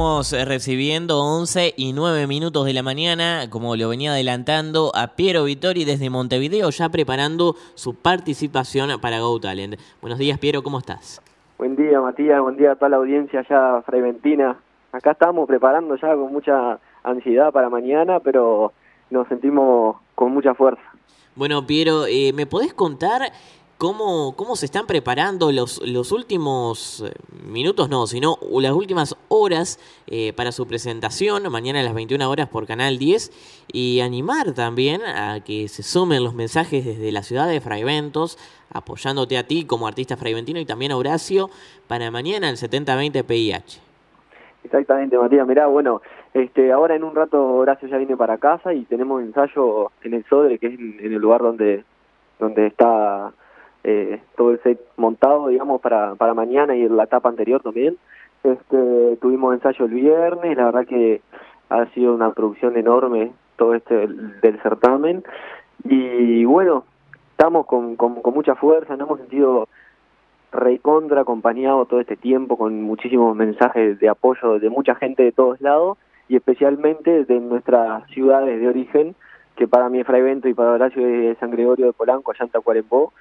Estamos recibiendo 11 y 9 minutos de la mañana, como lo venía adelantando, a Piero Vittori desde Montevideo, ya preparando su participación para Go Talent. Buenos días, Piero, ¿cómo estás? Buen día, Matías, buen día a toda la audiencia allá Fraiventina. Acá estamos preparando ya con mucha ansiedad para mañana, pero nos sentimos con mucha fuerza. Bueno, Piero, eh, ¿me podés contar cómo, cómo se están preparando los, los últimos eh, minutos, no, sino las últimas horas eh, para su presentación, mañana a las 21 horas por Canal 10, y animar también a que se sumen los mensajes desde la ciudad de Fraiventos, apoyándote a ti como artista fraiventino y también a Horacio para mañana el 7020 PIH. Exactamente, Matías. Mirá, bueno, este, ahora en un rato Horacio ya viene para casa y tenemos ensayo en el Sodre, que es en, en el lugar donde, donde está eh, todo el set montado, digamos, para, para mañana y la etapa anterior también. Este, tuvimos ensayo el viernes, la verdad que ha sido una producción enorme todo este del, certamen y bueno, estamos con, con, mucha fuerza, nos hemos sentido recontra acompañado todo este tiempo con muchísimos mensajes de apoyo de mucha gente de todos lados y especialmente de nuestras ciudades de origen, que para mí es Fraivento y para Horacio es San Gregorio de Polanco, allá en Tacuarembó,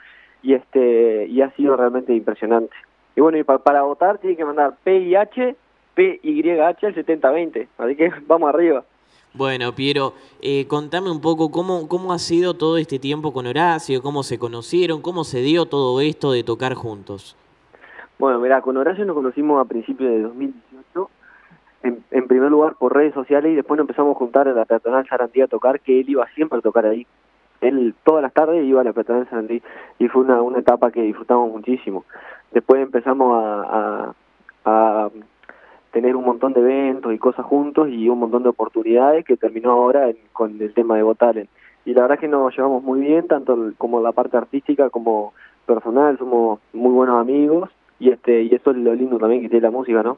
y este y ha sido realmente impresionante. Y bueno, y para votar tiene que mandar PIH, PYH al 7020, así que vamos arriba. Bueno, Piero, eh, contame un poco cómo, cómo ha sido todo este tiempo con Horacio, cómo se conocieron, cómo se dio todo esto de tocar juntos. Bueno, mira, con Horacio nos conocimos a principios de 2018, en, en primer lugar por redes sociales y después nos empezamos a juntar en la peatonal Sarandí a tocar, que él iba siempre a tocar ahí él todas las tardes iba a la Peatonal San Andrés y fue una, una etapa que disfrutamos muchísimo. Después empezamos a, a, tener un montón de eventos y cosas juntos y un montón de oportunidades que terminó ahora con el tema de Votalen. Y la verdad es que nos llevamos muy bien, tanto como la parte artística como personal, somos muy buenos amigos y este y eso es lo lindo también que tiene la música, ¿no?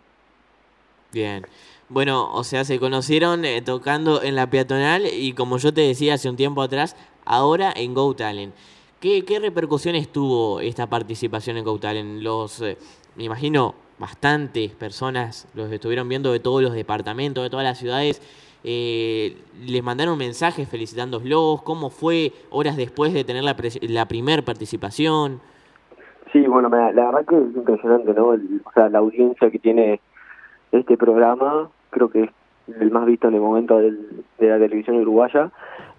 Bien. Bueno, o sea, se conocieron eh, tocando en la peatonal y como yo te decía hace un tiempo atrás, ahora en Go Talent. ¿Qué, qué repercusiones tuvo esta participación en Go Talent? Los, eh, me imagino, bastantes personas los estuvieron viendo de todos los departamentos, de todas las ciudades. Eh, les mandaron mensajes felicitándolos. ¿Cómo fue horas después de tener la, la primer participación? Sí, bueno, la verdad que es impresionante, ¿no? El, o sea, la audiencia que tiene este programa, creo que es el más visto en el momento del, de la televisión uruguaya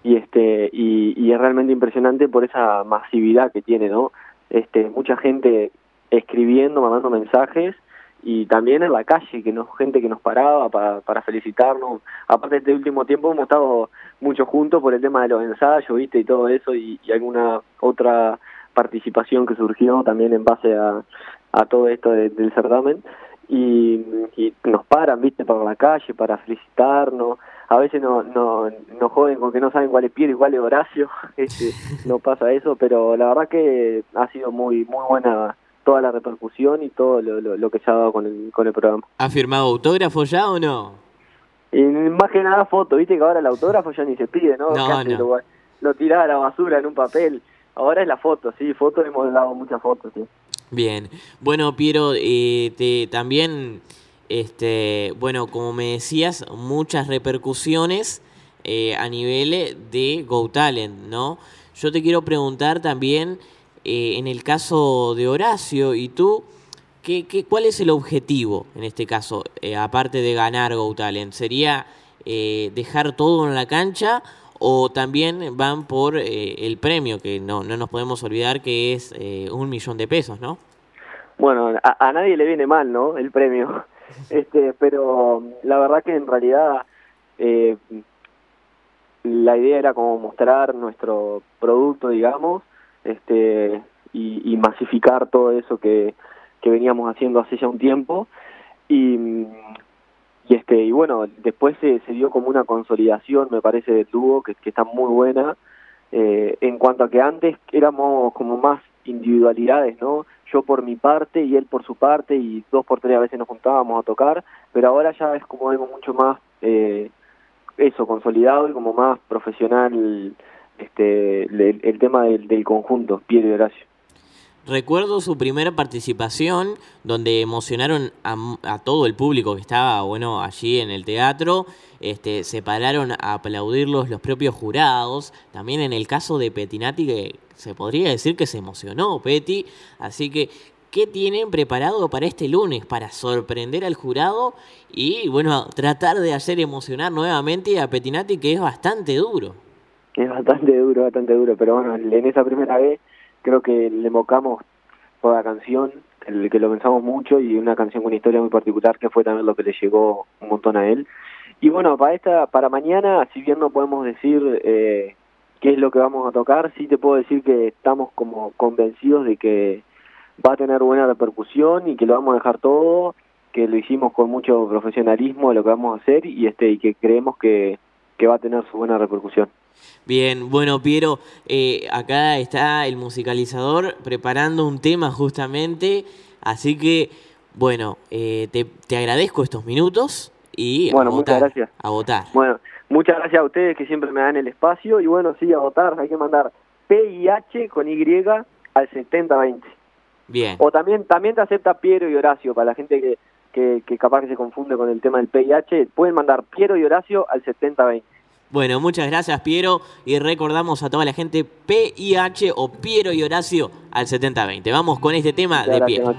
y este y, es realmente impresionante por esa masividad que tiene no este mucha gente escribiendo mandando mensajes y también en la calle que nos gente que nos paraba para, para felicitarnos. Aparte este último tiempo hemos estado mucho juntos por el tema de los ensayos viste y todo eso y, alguna otra participación que surgió también en base a, a todo esto de, del certamen y, y nos paran, viste, para la calle, para felicitarnos. A veces no, no, no joden con que no saben cuál es Piero y cuál es Horacio, este, no pasa eso, pero la verdad que ha sido muy muy buena toda la repercusión y todo lo, lo, lo que se ha dado con el, con el programa. ¿Ha firmado autógrafo ya o no? Y más que nada foto, viste que ahora el autógrafo ya ni se pide, ¿no? No, no. Lo, lo tiraba a la basura en un papel. Ahora es la foto, sí, foto hemos dado muchas fotos, sí. Bien, bueno Piero, eh, te, también, este, bueno, como me decías, muchas repercusiones eh, a nivel de Go Talent, ¿no? Yo te quiero preguntar también, eh, en el caso de Horacio y tú, ¿qué, qué, cuál es el objetivo en este caso, eh, aparte de ganar Go Talent? ¿Sería eh, dejar todo en la cancha o también van por eh, el premio, que no, no nos podemos olvidar que es eh, un millón de pesos, ¿no? Bueno, a, a, nadie le viene mal, ¿no? El premio. Este, pero la verdad que en realidad eh, la idea era como mostrar nuestro producto, digamos, este, y, y masificar todo eso que, que veníamos haciendo hace ya un tiempo. Y, y este y bueno después se, se dio como una consolidación me parece del dúo que, que está muy buena. Eh, en cuanto a que antes éramos como más individualidades no yo por mi parte y él por su parte y dos por tres a veces nos juntábamos a tocar pero ahora ya es como algo mucho más eh, eso consolidado y como más profesional este el, tema del, del conjunto Piero y Horacio recuerdo su primera participación donde emocionaron a, todo el público que estaba bueno allí en el teatro. Este, se pararon a aplaudirlos los propios jurados. También en el caso de Petinati, que se podría decir que se emocionó Peti. Así que, ¿qué tienen preparado para este lunes? Para sorprender al jurado y, bueno, tratar de hacer emocionar nuevamente a Petinati, que es bastante duro. Es bastante duro, bastante duro. Pero bueno, en esa primera vez creo que le evocamos por la canción, el que lo pensamos mucho y una canción con una historia muy particular que fue también lo que le llegó un montón a él. Y bueno, para esta, para mañana, si bien no podemos decir eh, qué es lo que vamos a tocar, sí te puedo decir que estamos como convencidos de que va a tener buena repercusión y que lo vamos a dejar todo, que lo hicimos con mucho profesionalismo lo que vamos a hacer y este y que creemos que, que va a tener su buena repercusión. Bien, bueno, Piero, eh, acá está el musicalizador preparando un tema justamente, así que, bueno, eh, te, te, agradezco estos minutos y bueno, a votar, muchas gracias. A votar. Bueno, muchas gracias a ustedes que siempre me dan el espacio y bueno, sí, a votar, hay que mandar PIH con Y al 7020. Bien. O también, también te acepta Piero y Horacio, para la gente que, que, que capaz que se confunde con el tema del PIH, pueden mandar Piero y Horacio al 7020. Bueno, muchas gracias Piero y recordamos a toda la gente PIH o Piero y Horacio al 7020. Vamos con este tema de Piero.